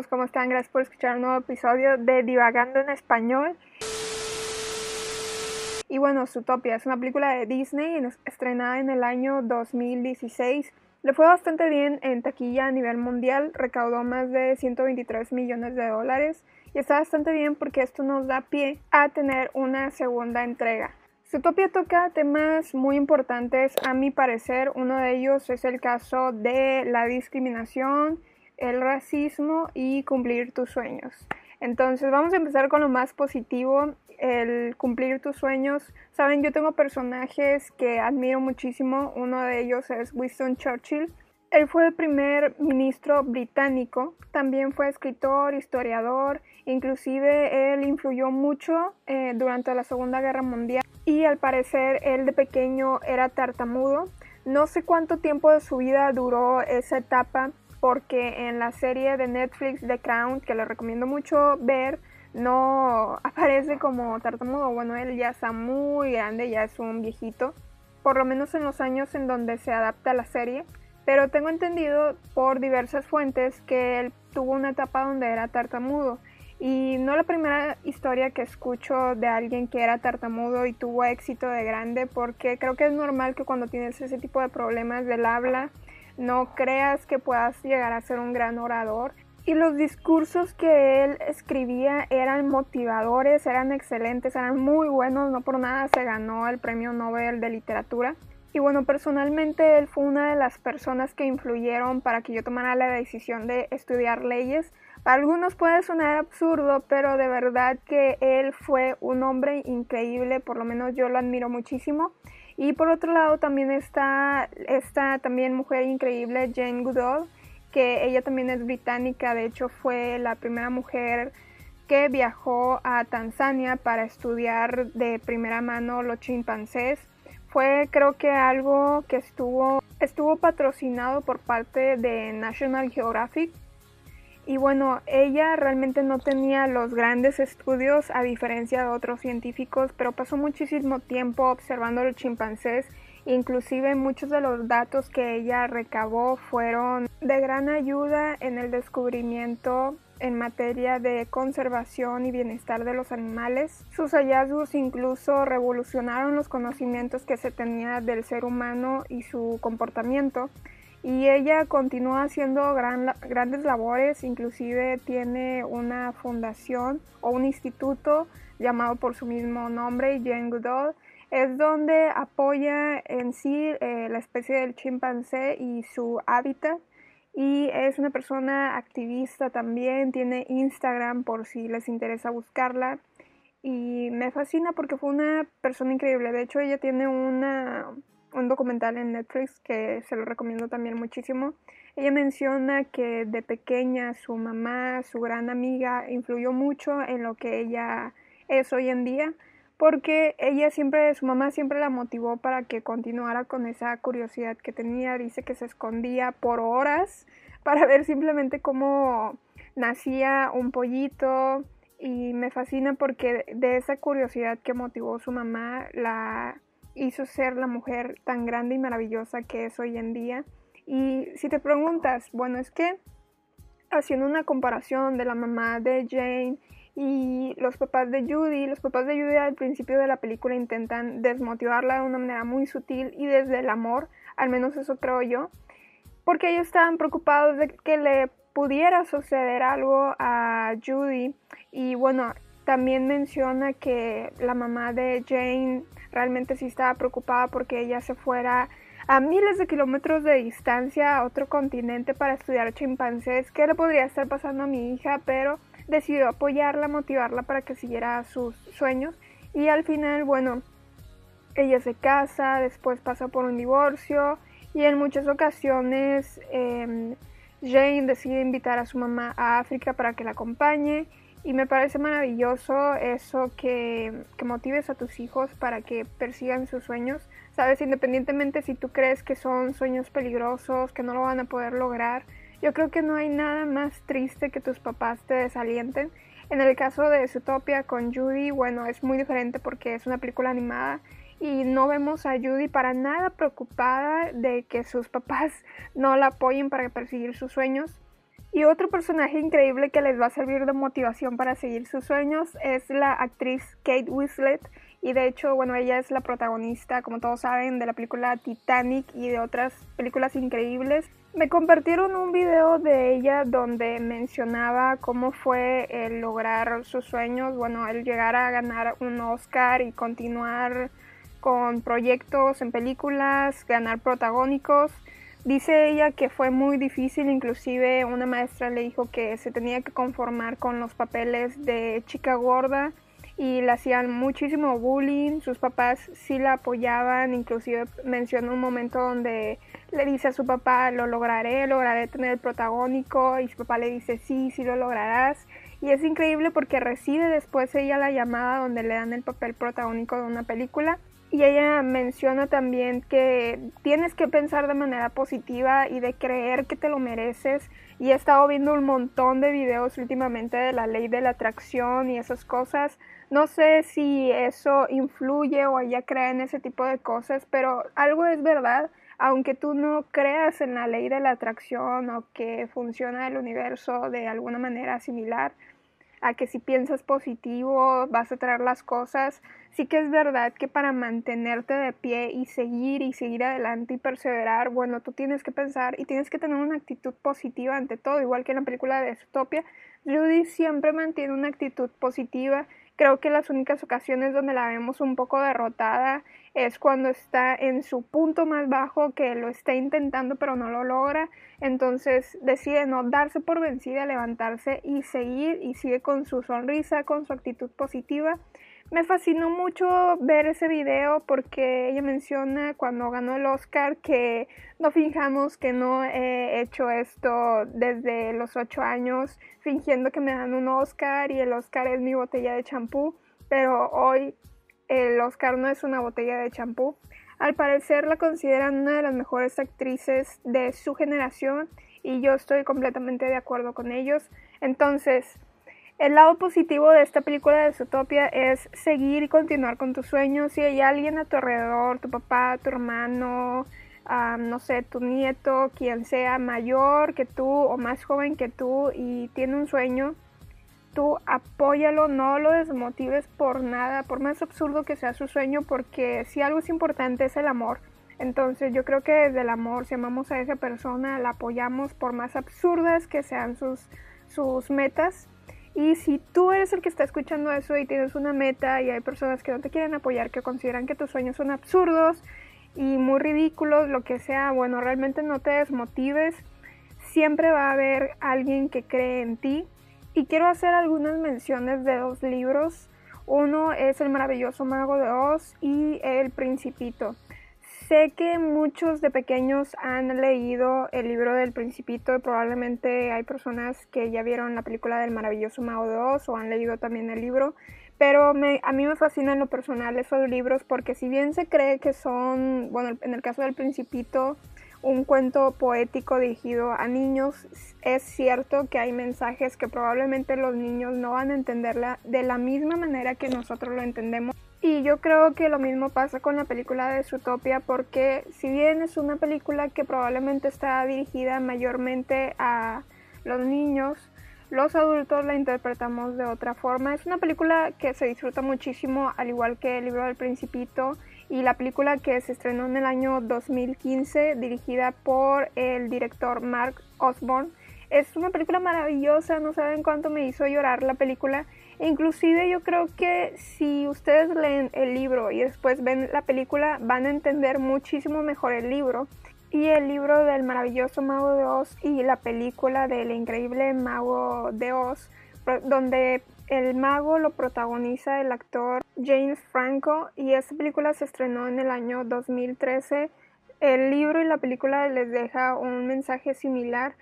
chicos, ¿cómo están? Gracias por escuchar un nuevo episodio de Divagando en Español. Y bueno, Zootopia es una película de Disney en- estrenada en el año 2016. Le fue bastante bien en taquilla a nivel mundial, recaudó más de 123 millones de dólares y está bastante bien porque esto nos da pie a tener una segunda entrega. Zootopia toca temas muy importantes, a mi parecer. Uno de ellos es el caso de la discriminación, el racismo y cumplir tus sueños. Entonces vamos a empezar con lo más positivo, el cumplir tus sueños. Saben, yo tengo personajes que admiro muchísimo. Uno de ellos es Winston Churchill. Él fue el primer ministro británico, también fue escritor, historiador, inclusive él influyó mucho eh, durante la Segunda Guerra Mundial y al parecer él de pequeño era tartamudo. No sé cuánto tiempo de su vida duró esa etapa porque en la serie de Netflix The Crown, que le recomiendo mucho ver, no aparece como tartamudo. Bueno, él ya está muy grande, ya es un viejito, por lo menos en los años en donde se adapta la serie. Pero tengo entendido por diversas fuentes que él tuvo una etapa donde era tartamudo. Y no la primera historia que escucho de alguien que era tartamudo y tuvo éxito de grande, porque creo que es normal que cuando tienes ese tipo de problemas del habla, no creas que puedas llegar a ser un gran orador. Y los discursos que él escribía eran motivadores, eran excelentes, eran muy buenos, no por nada se ganó el Premio Nobel de Literatura. Y bueno, personalmente él fue una de las personas que influyeron para que yo tomara la decisión de estudiar leyes. Para algunos puede sonar absurdo, pero de verdad que él fue un hombre increíble, por lo menos yo lo admiro muchísimo. Y por otro lado también está esta también mujer increíble, Jane Goodall, que ella también es británica, de hecho fue la primera mujer que viajó a Tanzania para estudiar de primera mano los chimpancés. Fue creo que algo que estuvo, estuvo patrocinado por parte de National Geographic. Y bueno, ella realmente no tenía los grandes estudios a diferencia de otros científicos, pero pasó muchísimo tiempo observando los chimpancés. Inclusive muchos de los datos que ella recabó fueron de gran ayuda en el descubrimiento en materia de conservación y bienestar de los animales. Sus hallazgos incluso revolucionaron los conocimientos que se tenía del ser humano y su comportamiento. Y ella continúa haciendo gran- grandes labores, inclusive tiene una fundación o un instituto llamado por su mismo nombre, Jane Goodall, es donde apoya en sí eh, la especie del chimpancé y su hábitat. Y es una persona activista también, tiene Instagram por si les interesa buscarla. Y me fascina porque fue una persona increíble, de hecho ella tiene una, un documental en Netflix que se lo recomiendo también muchísimo. Ella menciona que de pequeña su mamá, su gran amiga, influyó mucho en lo que ella es hoy en día porque ella siempre, su mamá siempre la motivó para que continuara con esa curiosidad que tenía. Dice que se escondía por horas para ver simplemente cómo nacía un pollito y me fascina porque de esa curiosidad que motivó su mamá la hizo ser la mujer tan grande y maravillosa que es hoy en día. Y si te preguntas, bueno, es que haciendo una comparación de la mamá de Jane y los papás de Judy, los papás de Judy al principio de la película intentan desmotivarla de una manera muy sutil y desde el amor, al menos eso creo yo, porque ellos estaban preocupados de que le pudiera suceder algo a Judy y bueno, también menciona que la mamá de Jane realmente sí estaba preocupada porque ella se fuera a miles de kilómetros de distancia a otro continente para estudiar chimpancés. ¿Qué le podría estar pasando a mi hija? Pero decidió apoyarla, motivarla para que siguiera sus sueños. Y al final, bueno, ella se casa, después pasa por un divorcio y en muchas ocasiones em, Jane decide invitar a su mamá a África para que la acompañe y me parece maravilloso eso que, que, motives a tus hijos para que persigan sus sueños. Sabes, independientemente si tú crees que son sueños peligrosos, que no lo van a poder lograr, yo creo que no hay nada más triste que tus papás te desalienten. En el caso de Zootopia con Judy, bueno, es muy diferente porque es una película animada y no vemos a Judy para nada preocupada de que sus papás no la apoyen para perseguir sus sueños. Y otro personaje increíble que les va a servir de motivación para seguir sus sueños es la actriz Kate Winslet. Y de hecho, bueno, ella es la protagonista, como todos saben, de la película Titanic y de otras películas increíbles. Me compartieron un video de ella donde mencionaba cómo fue el lograr sus sueños, bueno, el llegar a ganar un Oscar y continuar con proyectos en películas, ganar protagónicos. Dice ella que fue muy difícil, inclusive una maestra le dijo que se tenía que conformar con los papeles de chica gorda y le hacían muchísimo bullying, sus papás sí la apoyaban, inclusive menciona un momento donde le dice a su papá, lo lograré, lograré tener el protagónico y su papá le dice, sí, sí lo lograrás. Y es increíble porque recibe después ella la llamada donde le dan el papel protagónico de una película y ella menciona también que tienes que pensar de manera positiva y de creer que te lo mereces. Y he estado viendo un montón de videos últimamente de la ley de la atracción y esas cosas. No sé si eso influye o ella cree en ese tipo de cosas, pero algo es verdad. Aunque tú no creas en la ley de la atracción o que funciona el universo de alguna manera similar, a que si piensas positivo vas a traer las cosas. Sí que es verdad que para mantenerte de pie y seguir y seguir adelante y perseverar, bueno, tú tienes que pensar y tienes que tener una actitud positiva ante todo, igual que en la película de Zootopia. Judy siempre mantiene una actitud positiva Creo que las únicas ocasiones donde la vemos un poco derrotada es cuando está en su punto más bajo, que lo está intentando pero no lo logra. Entonces decide no darse por vencida, levantarse y seguir y sigue con su sonrisa, con su actitud positiva me fascinó mucho ver ese video porque ella menciona cuando ganó el Oscar que no fijamos que no he hecho esto desde los ocho años, fingiendo que me dan un Oscar y el Oscar es mi botella de champú, pero hoy el Oscar no es una botella de champú. Al parecer la consideran una de las mejores actrices de su generación y yo estoy completamente de acuerdo con ellos. Entonces, el lado positivo de esta película de Zootopia es seguir y continuar con tus sueños. Si hay alguien a tu alrededor, tu papá, tu hermano, no sé, tu nieto, quien sea mayor que tú o más joven que tú y tiene un sueño, tú apóyalo, no lo desmotives por nada, por más absurdo que sea su sueño, porque si algo es importante es el amor. Entonces yo creo que desde el amor, si amamos a esa persona, la apoyamos por más absurdas que sean sus, sus metas y si tú eres el que está escuchando eso y tienes una meta y hay personas que no te quieren apoyar, que consideran que tus sueños son absurdos y muy ridículos, lo que sea, bueno, realmente no te desmotives. Siempre va a haber alguien que cree en ti. Y quiero hacer algunas menciones de dos libros. Uno es El maravilloso mago de Oz y El principito. Sé que muchos de pequeños han leído el libro del Principito y probablemente hay personas que ya vieron la película del maravilloso de Oz o han leído también el libro, pero a mí me fascinan lo personal esos libros porque si bien se cree que son, bueno, en el caso del Principito, un cuento poético dirigido a niños, es cierto que hay mensajes que probablemente los niños no van a entenderla de la misma manera que nosotros lo entendemos. Y yo creo que lo mismo pasa con la película de Zootopia porque si bien es una película que probablemente está dirigida mayormente a los niños, los adultos la interpretamos de otra forma. Es una película que se disfruta muchísimo, al igual que el libro del Principito y la película que se estrenó en el año 2015, dirigida por el director Mark Osborne. Es una película maravillosa, no saben cuánto me hizo llorar la película Inclusive yo creo que si ustedes leen el libro y después ven la película van a entender muchísimo mejor el libro. Y el libro del maravilloso mago de Oz y la película del increíble mago de Oz, donde el mago lo protagoniza el actor James Franco y esta película se estrenó en el año 2013 el libro y la película les deja un mensaje similar.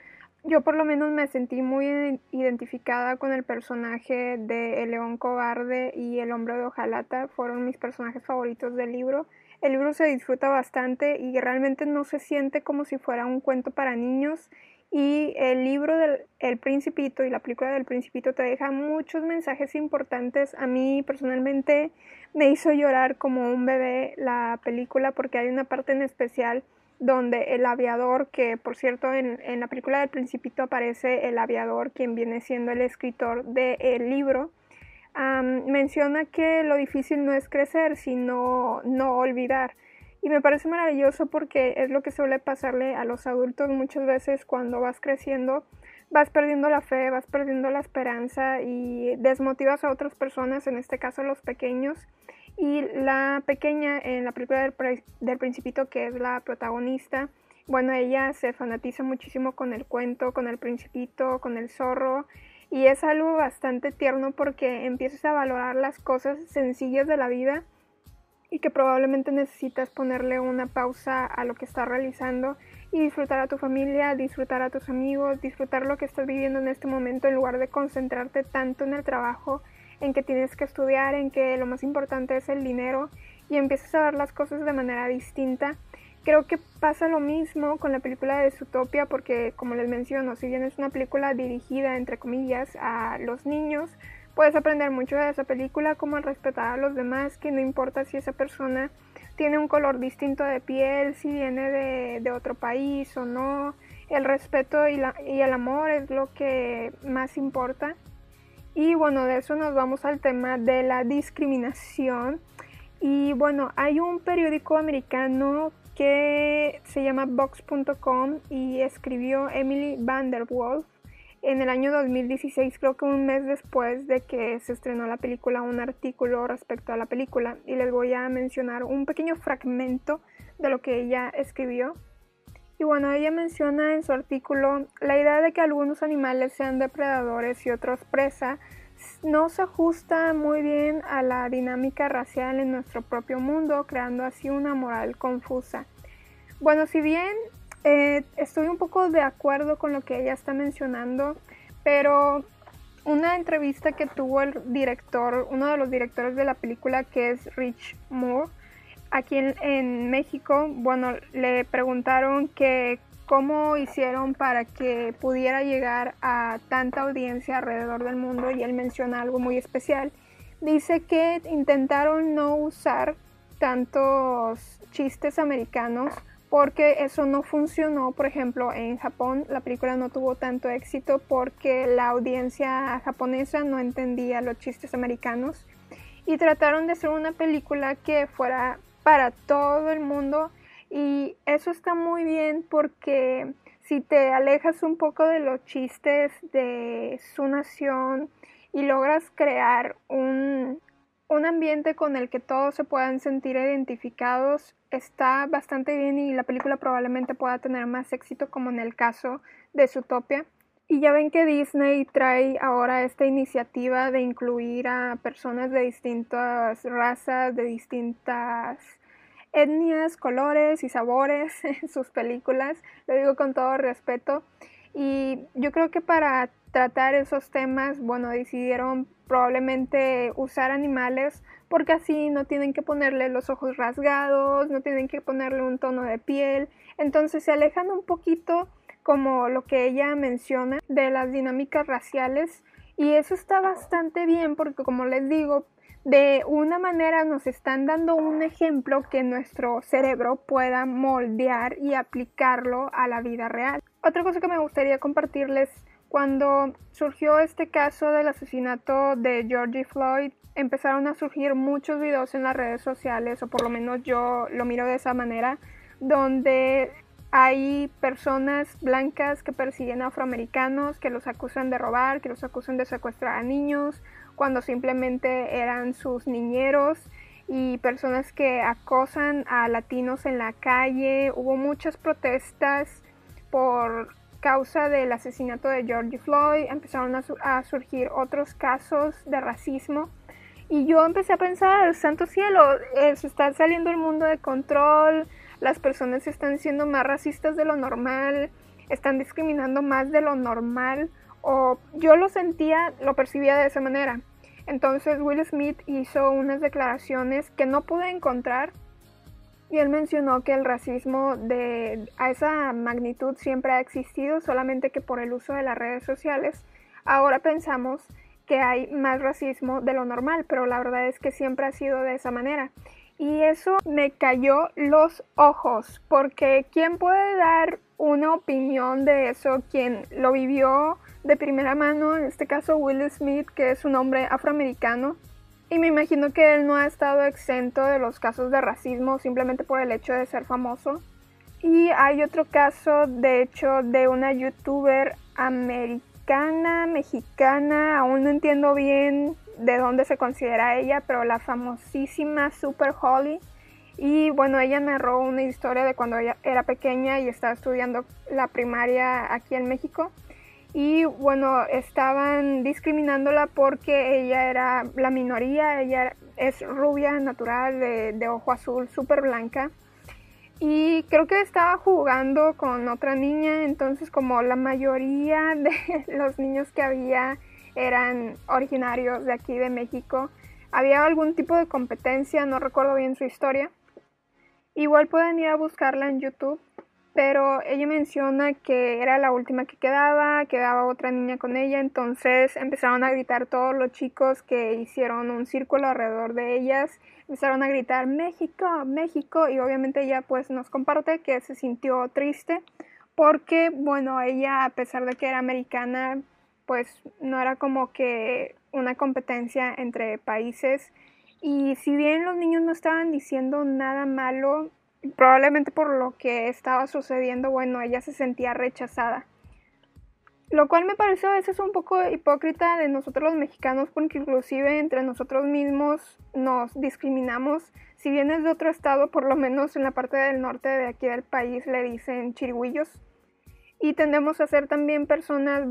Yo por lo menos me sentí muy identificada con el personaje de El León Cobarde y El Hombre de Ojalata, fueron mis personajes favoritos del libro. El libro se disfruta bastante y realmente no se siente como si fuera un cuento para niños y el libro del El Principito y la película del Principito te deja muchos mensajes importantes. A mí personalmente me hizo llorar como un bebé la película porque hay una parte en especial donde el aviador, que por cierto en, en la película del Principito aparece el aviador, quien viene siendo el escritor del libro, menciona que lo difícil no es crecer, sino no olvidar. Y me parece maravilloso porque es lo que suele pasarle a los adultos muchas veces cuando vas creciendo, vas perdiendo la fe, vas perdiendo la esperanza y desmotivas a otras personas, en este caso los pequeños. Y la pequeña en la película del, del principito, que es la protagonista, bueno, ella se fanatiza muchísimo con el cuento, con el principito, con el zorro. Y es algo bastante tierno porque empiezas a valorar las cosas sencillas de la vida y que probablemente necesitas ponerle una pausa a lo que estás realizando y disfrutar a tu familia, disfrutar a tus amigos, disfrutar lo que estás viviendo en este momento en lugar de concentrarte tanto en el trabajo, en que tienes que estudiar, en que lo más importante es el dinero y empiezas a ver las cosas de manera distinta. Creo que pasa lo mismo con la película de Zootopia porque como les menciono, si bien es una película dirigida entre comillas a los niños, Puedes aprender mucho de esa película, como el respetar a los demás, que no importa si esa persona tiene un color distinto de piel, si viene de, otro país o no. El respeto y, el amor es lo que más importa. Y bueno, de eso nos vamos al tema de la discriminación. Y bueno, hay un periódico americano que se llama Vox.com y escribió Emily Vanderwolf en el año 2016, creo que un mes después de que se estrenó la película, un artículo respecto a la película y les voy a mencionar un pequeño fragmento de lo que ella escribió. Y bueno, ella menciona en su artículo la idea de que algunos animales sean depredadores y otros presa no se ajusta muy bien a la dinámica racial en nuestro propio mundo, creando así una moral confusa. Bueno, si bien eh, estoy un poco de acuerdo con lo que ella está mencionando, pero una entrevista que tuvo el director, uno de los directores de la película que es Rich Moore, aquí en, México, bueno, le preguntaron que cómo hicieron para que pudiera llegar a tanta audiencia alrededor del mundo y él menciona algo muy especial. Dice que intentaron no usar tantos chistes americanos porque eso no funcionó. Por ejemplo, en Japón la película no tuvo tanto éxito porque la audiencia japonesa no entendía los chistes americanos y trataron de hacer una película que fuera para todo el mundo y eso está muy bien porque si te alejas un poco de los chistes de su nación y logras crear un, un ambiente con el que todos se puedan sentir identificados está bastante bien y la película probablemente pueda tener más éxito como en el caso de Zootopia. Y ya ven que Disney trae ahora esta iniciativa de incluir a personas de distintas razas, de distintas etnias, colores y sabores en sus películas. Lo digo con todo respeto. Y yo creo que para tratar esos temas, bueno, decidieron probablemente usar animales porque así no tienen que ponerle los ojos rasgados, no tienen que ponerle un tono de piel, entonces se alejan un poquito como lo que ella menciona de las dinámicas raciales y eso está bastante bien porque como les digo, de una manera nos están dando un ejemplo que nuestro cerebro pueda moldear y aplicarlo a la vida real. Otra cosa que me gustaría compartirles cuando surgió este caso del asesinato de Georgie Floyd, empezaron a surgir muchos videos en las redes sociales, o por lo menos yo lo miro de esa manera, donde hay personas blancas que persiguen a afroamericanos, que los acusan de robar, que los acusan de secuestrar a niños, cuando simplemente eran sus niñeros y personas que acosan a latinos en la calle. Hubo muchas protestas por causa del asesinato de George Floyd, empezaron a, surgir otros casos de racismo. Y yo empecé a pensar, santo cielo, eh, se está saliendo el mundo de control, las personas están siendo más racistas de lo normal, están discriminando más de lo normal, o yo lo sentía, lo percibía de esa manera. Entonces Will Smith hizo unas declaraciones que no pude encontrar y él mencionó que el racismo de a esa magnitud siempre ha existido, solamente que por el uso de las redes sociales ahora pensamos que hay más racismo de lo normal, pero la verdad es que siempre ha sido de esa manera. Y eso me cayó los ojos, porque ¿quién puede dar una opinión de eso? Quien lo vivió de primera mano, en este caso Will Smith, que es un hombre afroamericano, y me imagino que él no ha estado exento de los casos de racismo simplemente por el hecho de ser famoso. Y hay otro caso, de hecho, de una youtuber americana, mexicana, aún no entiendo bien de dónde se considera ella, pero la famosísima Super Holly. Y bueno, ella narró una historia de cuando ella era pequeña y estaba estudiando la primaria aquí en México y bueno, estaban discriminándola porque ella era la minoría, ella es rubia, natural, de, ojo azul, súper blanca. Y creo que estaba jugando con otra niña, entonces como la mayoría de los niños que había eran originarios de aquí de México, había algún tipo de competencia, no recuerdo bien su historia. Igual pueden ir a buscarla en YouTube pero ella menciona que era la última que quedaba, quedaba otra niña con ella, entonces empezaron a gritar todos los chicos que hicieron un círculo alrededor de ellas, empezaron a gritar México, México y obviamente ella pues nos comparte que se sintió triste porque bueno, ella a pesar de que era americana pues no era como que una competencia entre países y si bien los niños no estaban diciendo nada malo, probablemente por lo que estaba sucediendo, bueno, ella se sentía rechazada. Lo cual me parece a veces un poco hipócrita de nosotros los mexicanos porque inclusive entre nosotros mismos nos discriminamos. Si vienes de otro estado, por lo menos en la parte del norte de aquí del país le dicen chirigüillos. Y tendemos a ser también personas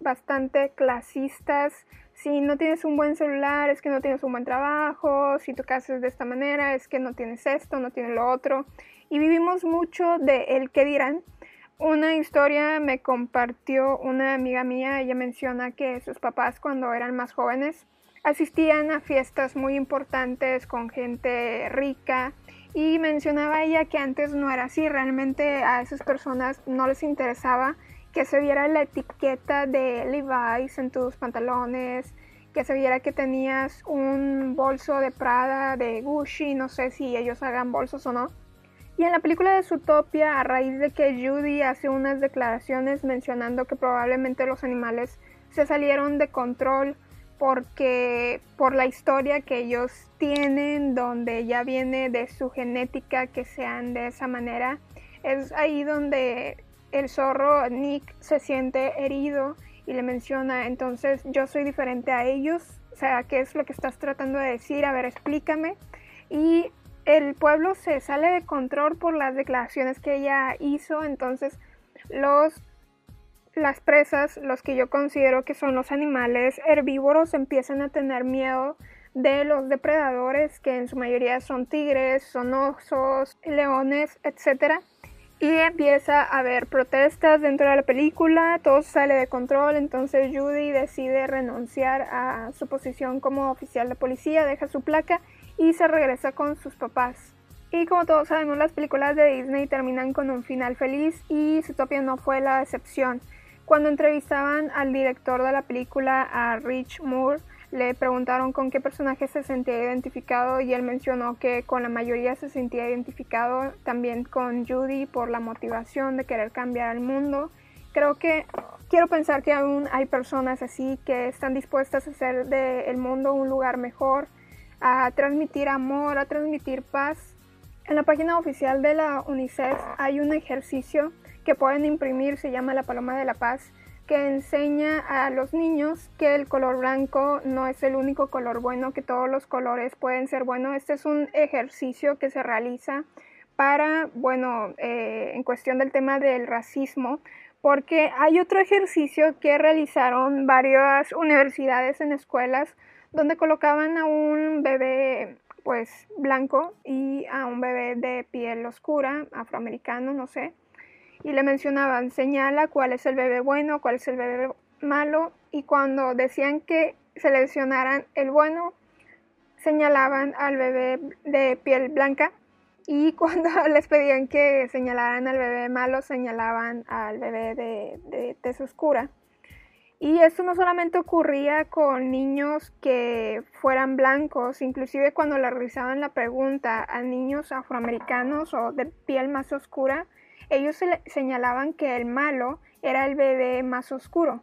bastante clasistas, si no tienes un buen celular, es que no tienes un buen trabajo, si tu casa es de esta manera, es que no tienes esto, no tienes lo otro. Y vivimos mucho de el que dirán. Una historia me compartió una amiga mía, ella menciona que sus papás cuando eran más jóvenes asistían a fiestas muy importantes con gente rica y mencionaba ella que antes no era así, realmente a esas personas no les interesaba que se viera la etiqueta de Levi's en tus pantalones, que se viera que tenías un bolso de Prada, de Gucci, no sé si ellos hagan bolsos o no. Y en la película de Zootopia, a raíz de que Judy hace unas declaraciones mencionando que probablemente los animales se salieron de control porque por la historia que ellos tienen, donde ya viene de su genética que sean de esa manera, es ahí donde el zorro Nick se siente herido y le menciona, entonces yo soy diferente a ellos, o sea, ¿qué es lo que estás tratando de decir? A ver, explícame. Y el pueblo se sale de control por las declaraciones que ella hizo, entonces los las presas, los que yo considero que son los animales herbívoros, empiezan a tener miedo de los depredadores, que en su mayoría son tigres, son osos, leones, etcétera y empieza a haber protestas dentro de la película, todo sale de control, entonces Judy decide renunciar a su posición como oficial de policía, deja su placa y se regresa con sus papás. Y como todos sabemos, las películas de Disney terminan con un final feliz y Zootopia no fue la excepción. Cuando entrevistaban al director de la película, a Rich Moore, le preguntaron con qué personaje se sentía identificado y él mencionó que con la mayoría se sentía identificado también con Judy por la motivación de querer cambiar el mundo. Creo que quiero pensar que aún hay personas así que están dispuestas a hacer del mundo un lugar mejor, a transmitir amor, a transmitir paz. En la página oficial de la UNICEF hay un ejercicio que pueden imprimir, se llama la Paloma de la Paz, que enseña a los niños que el color blanco no es el único color bueno, que todos los colores pueden ser buenos. Este es un ejercicio que se realiza para, bueno, eh, en cuestión del tema del racismo, porque hay otro ejercicio que realizaron varias universidades en escuelas donde colocaban a un bebé pues blanco y a un bebé de piel oscura, afroamericano, no sé. Y le mencionaban, señala cuál es el bebé bueno, cuál es el bebé malo. Y cuando decían que seleccionaran el bueno, señalaban al bebé de piel blanca. Y cuando les pedían que señalaran al bebé malo, señalaban al bebé de, de tez oscura. Y esto no solamente ocurría con niños que fueran blancos, inclusive cuando le realizaban la pregunta a niños afroamericanos o de piel más oscura, ellos señalaban que el malo era el bebé más oscuro.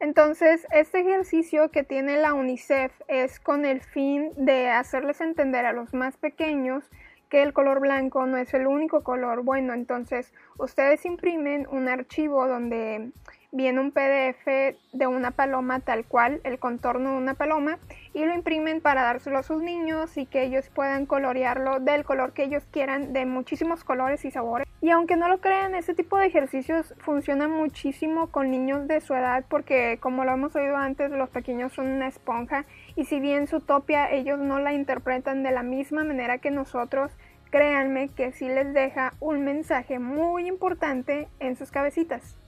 Entonces, este ejercicio que tiene la UNICEF es con el fin de hacerles entender a los más pequeños que el color blanco no es el único color bueno. Entonces, ustedes imprimen un archivo donde viene un PDF de una paloma tal cual, el contorno de una paloma, y lo imprimen para dárselo a sus niños y que ellos puedan colorearlo del color que ellos quieran, de muchísimos colores y sabores. Y aunque no lo crean, este tipo de ejercicios funcionan muchísimo con niños de su edad porque como lo hemos oído antes, los pequeños son una esponja y si bien su topia ellos no la interpretan de la misma manera que nosotros, créanme que sí les deja un mensaje muy importante en sus cabecitas.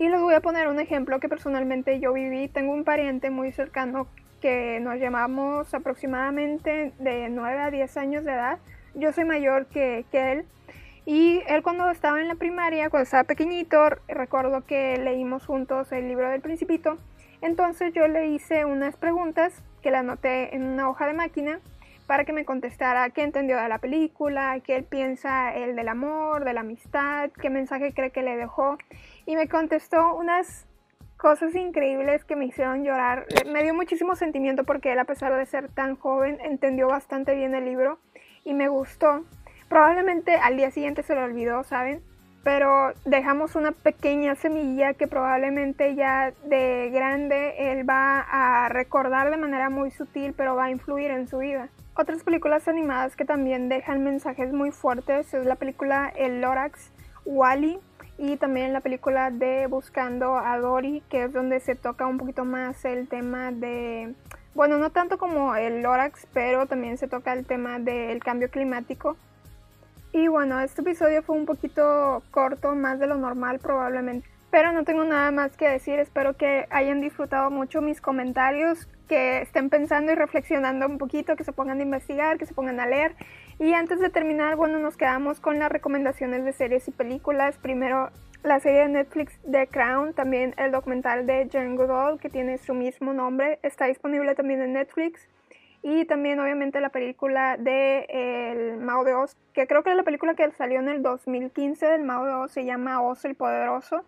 Y les voy a poner un ejemplo que personalmente yo viví. Tengo un pariente muy cercano que nos llamamos aproximadamente de 9 a 10 años de edad. Yo soy mayor que, que él. Y él cuando estaba en la primaria, cuando estaba pequeñito, recuerdo que leímos juntos el libro del principito. Entonces yo le hice unas preguntas que le anoté en una hoja de máquina para que me contestara qué entendió de la película, qué él piensa el del amor, de la amistad, qué mensaje cree que le dejó. Y me contestó unas cosas increíbles que me hicieron llorar. Me dio muchísimo sentimiento porque él, a pesar de ser tan joven, entendió bastante bien el libro y me gustó. Probablemente al día siguiente se lo olvidó, ¿saben? Pero dejamos una pequeña semilla que probablemente ya de grande él va a recordar de manera muy sutil, pero va a influir en su vida. Otras películas animadas que también dejan mensajes muy fuertes es la película El Lorax, Wally y también la película de Buscando a Dory, que es donde se toca un poquito más el tema de, bueno, no tanto como el Lorax, pero también se toca el tema del cambio climático. Y bueno, este episodio fue un poquito corto, más de lo normal probablemente. Pero no tengo nada más que decir, espero que hayan disfrutado mucho mis comentarios que estén pensando y reflexionando un poquito, que se pongan a investigar, que se pongan a leer. Y antes de terminar, bueno, nos quedamos con las recomendaciones de series y películas. Primero, la serie de Netflix The Crown, también el documental de Jane Goodall, que tiene su mismo nombre, está disponible también en Netflix. Y también, obviamente, la película de El Mao de Oz, que creo que es la película que salió en el 2015 del Mao de Oz, se llama Oz el Poderoso.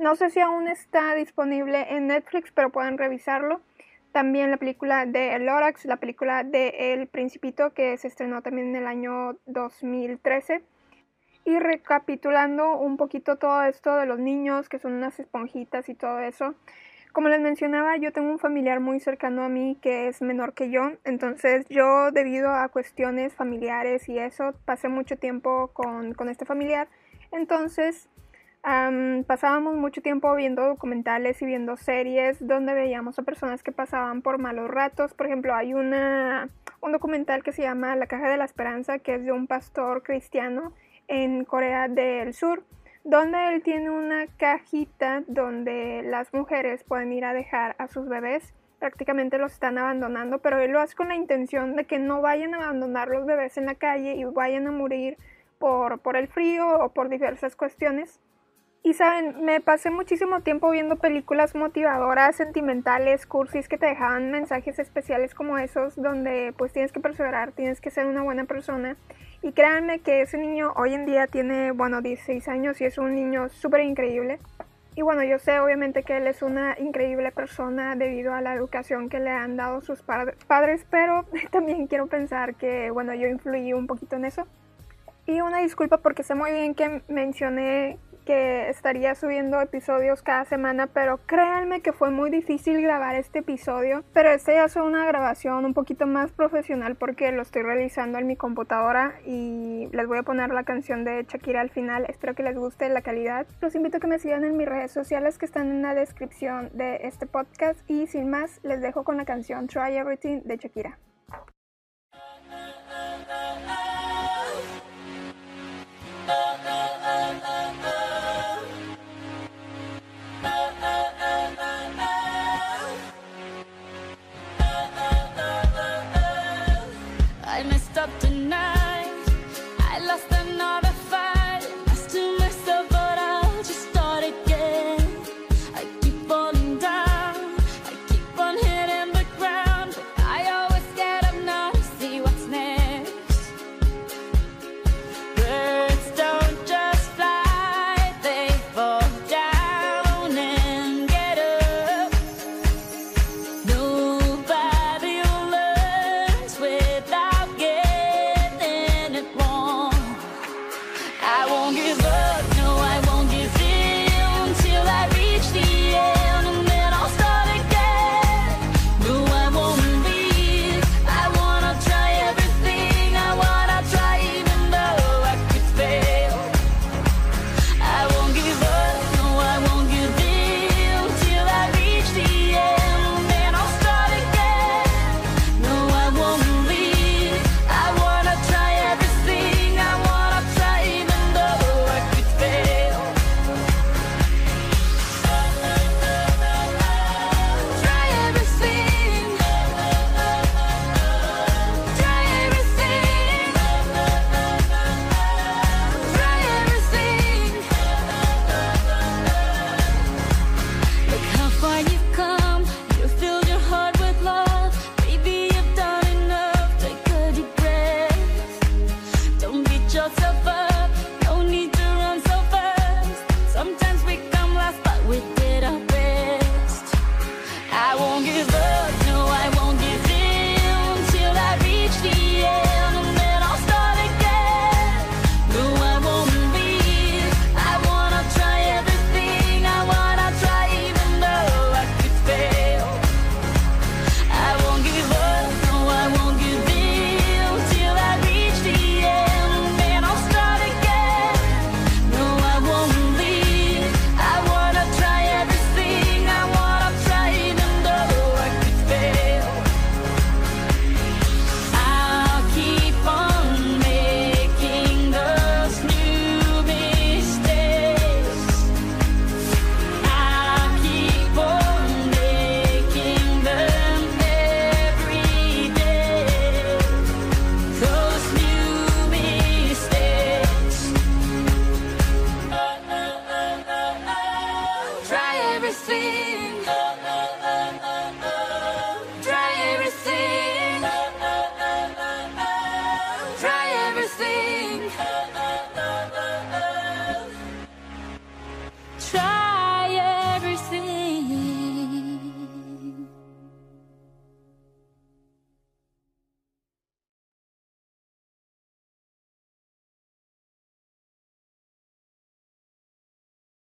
No sé si aún está disponible en Netflix, pero pueden revisarlo. También la película de El Lorax, la película de El Principito que se estrenó también en el año 2013. Y recapitulando un poquito todo esto de los niños, que son unas esponjitas y todo eso. Como les mencionaba, yo tengo un familiar muy cercano a mí que es menor que yo, entonces yo debido a cuestiones familiares y eso pasé mucho tiempo con, con este familiar. Entonces pasábamos mucho tiempo viendo documentales y viendo series donde veíamos a personas que pasaban por malos ratos. Por ejemplo, hay una, un documental que se llama La Caja de la Esperanza, que es de un pastor cristiano en Corea del Sur, donde él tiene una cajita donde las mujeres pueden ir a dejar a sus bebés. Prácticamente los están abandonando, pero él lo hace con la intención de que no vayan a abandonar los bebés en la calle y vayan a morir por, por el frío o por diversas cuestiones. Y saben, me pasé muchísimo tiempo viendo películas motivadoras, sentimentales, cursis que te dejaban mensajes especiales como esos, donde pues tienes que perseverar, tienes que ser una buena persona. Y créanme que ese niño hoy en día tiene, bueno, 16 años y es un niño súper increíble. Y bueno, yo sé obviamente que él es una increíble persona debido a la educación que le han dado sus padres, pero también quiero pensar que, bueno, yo influí un poquito en eso. Y una disculpa porque sé muy bien que mencioné que estaría subiendo episodios cada semana, pero créanme que fue muy difícil grabar este episodio, pero este ya es una grabación un poquito más profesional porque lo estoy realizando en mi computadora y les voy a poner la canción de Shakira al final, espero que les guste la calidad. Los invito a que me sigan en mis redes sociales que están en la descripción de este podcast y sin más les dejo con la canción Try Everything de Shakira.